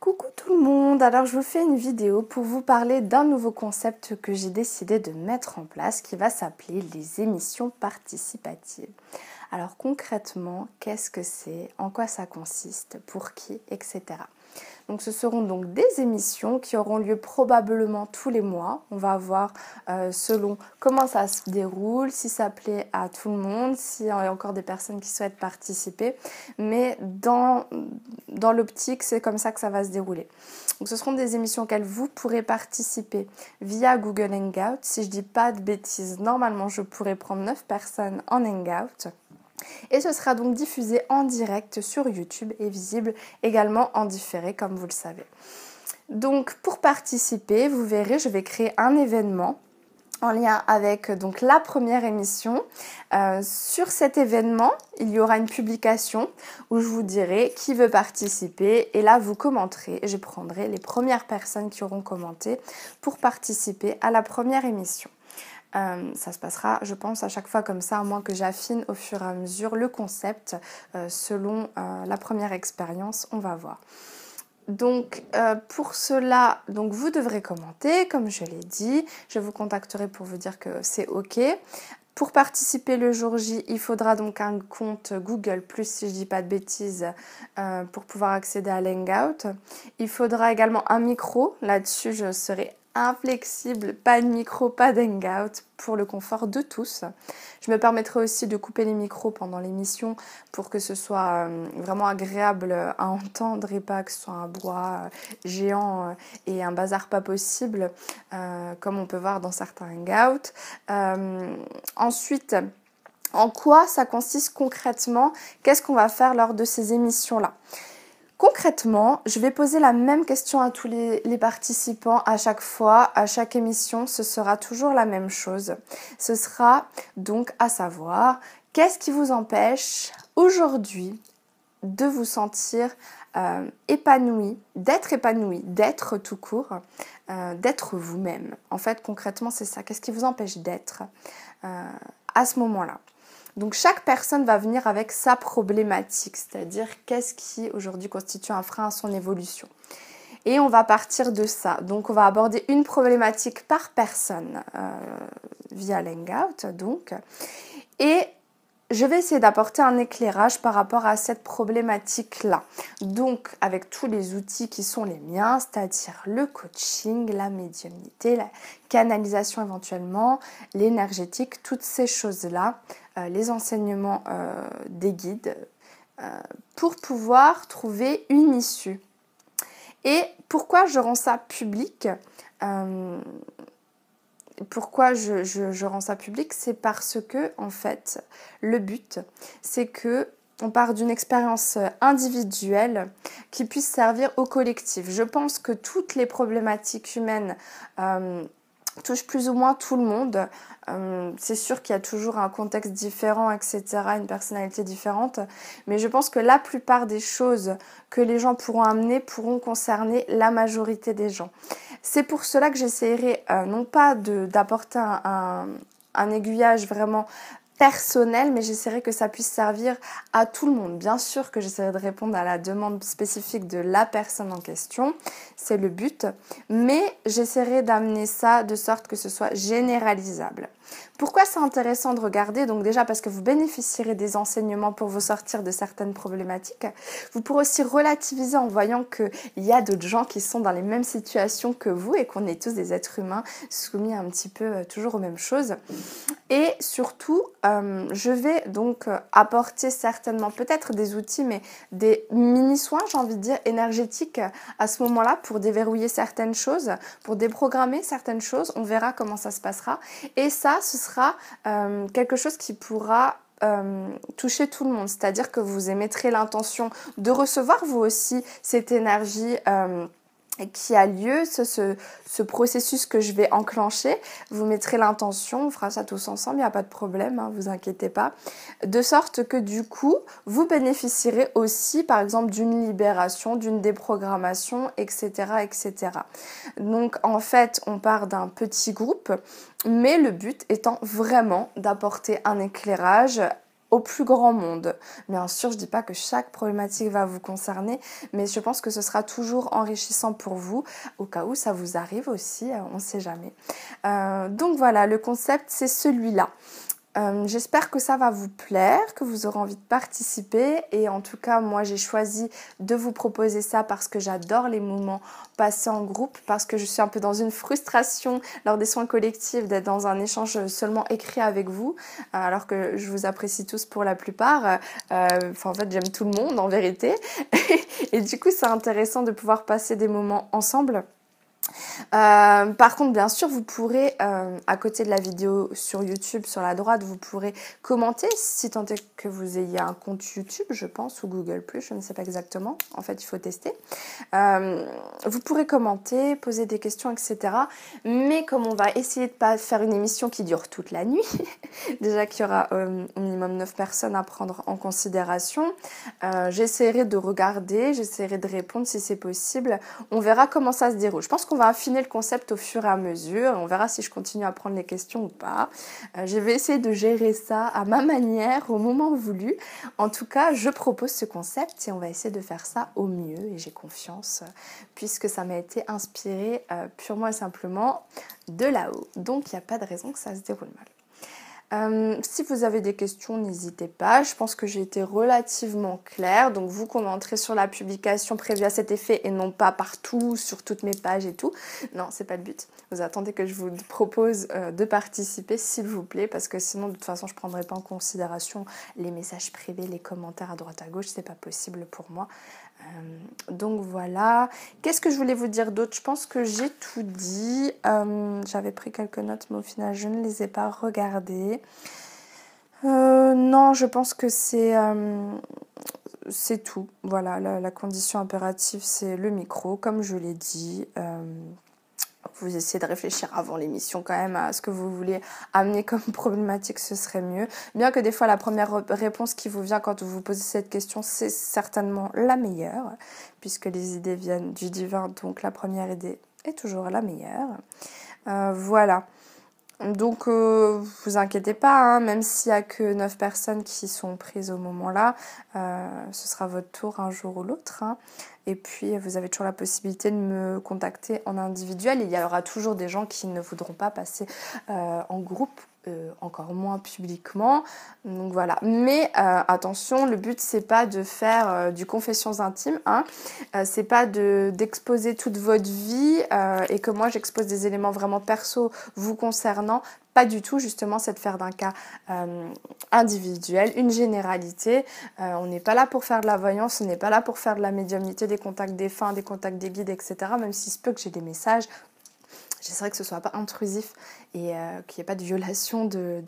Coucou tout le monde, alors je vous fais une vidéo pour vous parler d'un nouveau concept que j'ai décidé de mettre en place qui va s'appeler les émissions participatives. Alors concrètement, qu'est-ce que c'est, en quoi ça consiste, pour qui, etc. Donc ce seront donc des émissions qui auront lieu probablement tous les mois. On va voir euh, selon comment ça se déroule, si ça plaît à tout le monde, s'il y a encore des personnes qui souhaitent participer. Mais dans, dans l'optique, c'est comme ça que ça va se dérouler. Donc ce seront des émissions auxquelles vous pourrez participer via Google Hangout. Si je dis pas de bêtises, normalement je pourrais prendre 9 personnes en Hangout. Et ce sera donc diffusé en direct sur YouTube et visible également en différé comme vous le savez. Donc pour participer, vous verrez, je vais créer un événement en lien avec la première émission. Euh, sur cet événement, il y aura une publication où je vous dirai qui veut participer et là vous commenterez. Je prendrai les premières personnes qui auront commenté pour participer à la première émission. Euh, ça se passera, je pense, à chaque fois comme ça, à moins que j'affine au fur et à mesure le concept euh, selon euh, la première expérience. On va voir. Donc pour cela, donc vous devrez commenter, comme je l'ai dit. Je vous contacterai pour vous dire que c'est OK. Pour participer le jour J, il faudra donc un compte Google Plus, si je dis pas de bêtises, pour pouvoir accéder à l'Hangout. Il faudra également un micro. Là-dessus, je serai inflexible, pas de micro, pas d'hangout pour le confort de tous. Je me permettrai aussi de couper les micros pendant l'émission pour que ce soit euh, vraiment agréable à entendre et pas que ce soit un bois euh, géant euh, et un bazar pas possible comme on peut voir dans certains hangouts. ensuite, en quoi ça consiste concrètement? Qu'est-ce qu'on va faire lors de ces émissions-là? Concrètement, je vais poser la même question à tous les, participants à chaque fois, à chaque émission, ce sera toujours la même chose. Ce sera donc à savoir, qu'est-ce qui vous empêche aujourd'hui de vous sentir euh, épanoui, d'être épanoui, d'être tout court, euh, d'être vous-même? En fait, concrètement, c'est ça. Qu'est-ce qui vous empêche d'être euh, à ce moment-là? Donc chaque personne va venir avec sa problématique, c'est-à-dire qu'est-ce qui aujourd'hui constitue un frein à son évolution. Et on va partir de ça. Donc on va aborder une problématique par personne euh, via l'Hangout. Donc. Et je vais essayer d'apporter un éclairage par rapport à cette problématique-là. Donc, avec tous les outils qui sont les miens, c'est-à-dire le coaching, la médiumnité, la canalisation éventuellement, l'énergétique, toutes ces choses-là, les enseignements euh, des guides, euh, pour pouvoir trouver une issue. Et pourquoi je rends ça public pourquoi je, rends ça public C'est parce que, en fait, le but, c'est que on part d'une expérience individuelle qui puisse servir au collectif. Je pense que toutes les problématiques humaines euh, touchent plus ou moins tout le monde. Euh, c'est sûr qu'il y a toujours un contexte différent, etc., une personnalité différente, mais je pense que la plupart des choses que les gens pourront amener pourront concerner la majorité des gens. C'est pour cela que j'essaierai euh, non pas d'apporter un, aiguillage vraiment personnel, mais j'essaierai que ça puisse servir à tout le monde. Bien sûr que j'essaierai de répondre à la demande spécifique de la personne en question, c'est le but, mais j'essaierai d'amener ça de sorte que ce soit généralisable. Pourquoi c'est intéressant de regarder? Donc déjà parce que vous bénéficierez des enseignements pour vous sortir de certaines problématiques. Vous pourrez aussi relativiser en voyant qu'il y a d'autres gens qui sont dans les mêmes situations que vous et qu'on est tous des êtres humains soumis un petit peu euh, toujours aux mêmes choses. Et surtout, euh, je vais donc euh, apporter certainement peut-être des outils, mais des mini-soins, j'ai envie de dire, énergétiques à ce moment-là pour déverrouiller certaines choses, pour déprogrammer certaines choses. On verra comment ça se passera. Et ça, ce sera euh, quelque chose qui pourra euh, toucher tout le monde. C'est-à-dire que vous émettrez l'intention de recevoir vous aussi cette énergie. Euh, qui a lieu, ce, ce, processus que je vais enclencher. Vous mettrez l'intention, on fera ça tous ensemble, il n'y a pas de problème, hein, vous inquiétez pas. De sorte que du coup, vous bénéficierez aussi, par exemple, d'une libération, d'une déprogrammation, etc., etc. Donc, en fait, on part d'un petit groupe, mais le but étant vraiment d'apporter un éclairage au plus grand monde. Bien sûr, je dis pas que chaque problématique va vous concerner, mais je pense que ce sera toujours enrichissant pour vous, au cas où ça vous arrive aussi, on ne sait jamais. donc voilà, le concept c'est celui-là. Euh, j'espère que ça va vous plaire, que vous aurez envie de participer. Et en tout cas, moi, j'ai choisi de vous proposer ça parce que j'adore les moments passés en groupe, parce que je suis un peu dans une frustration lors des soins collectifs d'être dans un échange seulement écrit avec vous, euh, alors que je vous apprécie tous pour la plupart. Euh, en fait, j'aime tout le monde en vérité. et du coup, c'est intéressant de pouvoir passer des moments ensemble. Euh, par contre, bien sûr, vous pourrez, euh, à côté de la vidéo sur YouTube, sur la droite, vous pourrez commenter si tant est que vous ayez un compte YouTube, je pense, ou Google ⁇ je ne sais pas exactement. En fait, il faut tester. Euh, vous pourrez commenter, poser des questions, etc. Mais comme on va essayer de pas faire une émission qui dure toute la nuit, déjà qu'il y aura au minimum 9 personnes à prendre en considération, j'essaierai de regarder, j'essaierai de répondre si c'est possible. On verra comment ça se déroule. Je pense qu'on va affiner le concept au fur et à mesure. On verra si je continue à prendre les questions ou pas. Euh, je vais essayer de gérer ça à ma manière, au moment voulu. En tout cas, je propose ce concept et on va essayer de faire ça au mieux. Et j'ai confiance, puisque ça m'a été inspiré euh, purement et simplement de là-haut. Donc, il n'y a pas de raison que ça se déroule mal. Euh, si vous avez des questions, n'hésitez pas. Je pense que j'ai été relativement claire. Donc vous commenterez sur la publication prévue à cet effet et non pas partout, sur toutes mes pages et tout. Non, c'est pas le but. Vous attendez que je vous propose euh, de participer, s'il vous plaît, parce que sinon, de toute façon, je prendrai pas en considération les messages privés, les commentaires à droite à gauche. C'est pas possible pour moi. Euh, donc voilà. Qu'est-ce que je voulais vous dire d'autre? Je pense que j'ai tout dit. Euh, j'avais pris quelques notes, mais au final, je ne les ai pas regardées. Euh, non, je pense que c'est c'est tout. Voilà, la, la, condition impérative, c'est le micro, comme je l'ai dit vous essayez de réfléchir avant l'émission quand même à ce que vous voulez amener comme problématique, ce serait mieux. Bien que des fois la première réponse qui vous vient quand vous vous posez cette question, c'est certainement la meilleure, puisque les idées viennent du divin, donc la première idée est toujours la meilleure. Euh, voilà. Donc, euh, vous inquiétez pas, hein, même s'il n'y a que 9 personnes qui sont prises au moment-là, euh, ce sera votre tour un jour ou l'autre. Hein. Et puis, vous avez toujours la possibilité de me contacter en individuel. Il y aura toujours des gens qui ne voudront pas passer euh, en groupe euh, encore moins publiquement. Donc voilà. Mais euh, attention, le but c'est pas de faire du confessions intimes, hein. c'est pas de d'exposer toute votre vie et que moi j'expose des éléments vraiment perso vous concernant. Pas du tout, justement, c'est de faire d'un cas individuel, une généralité. on n'est pas là pour faire de la voyance, on n'est pas là pour faire de la médiumnité, des contacts des fins, des contacts des guides, etc. Même s'il se peut que j'ai des messages J'essaierai que ce soit pas intrusif et euh, qu'il n'y ait pas de violation de,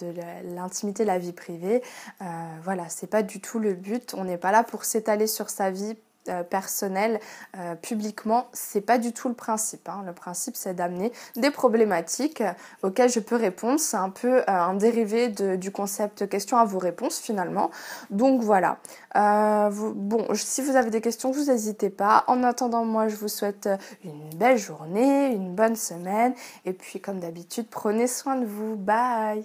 l'intimité, de la vie privée. Euh, voilà, c'est pas du tout le but. On n'est pas là pour s'étaler sur sa vie euh, personnel euh, publiquement, c'est pas du tout le principe. Hein. Le principe, c'est d'amener des problématiques euh, auxquelles je peux répondre. C'est un peu un dérivé du concept question à vos réponses finalement. Donc voilà. bon, si vous avez des questions, vous n'hésitez pas. En attendant, moi, je vous souhaite une belle journée, une bonne semaine. Et puis, comme d'habitude, prenez soin de vous. Bye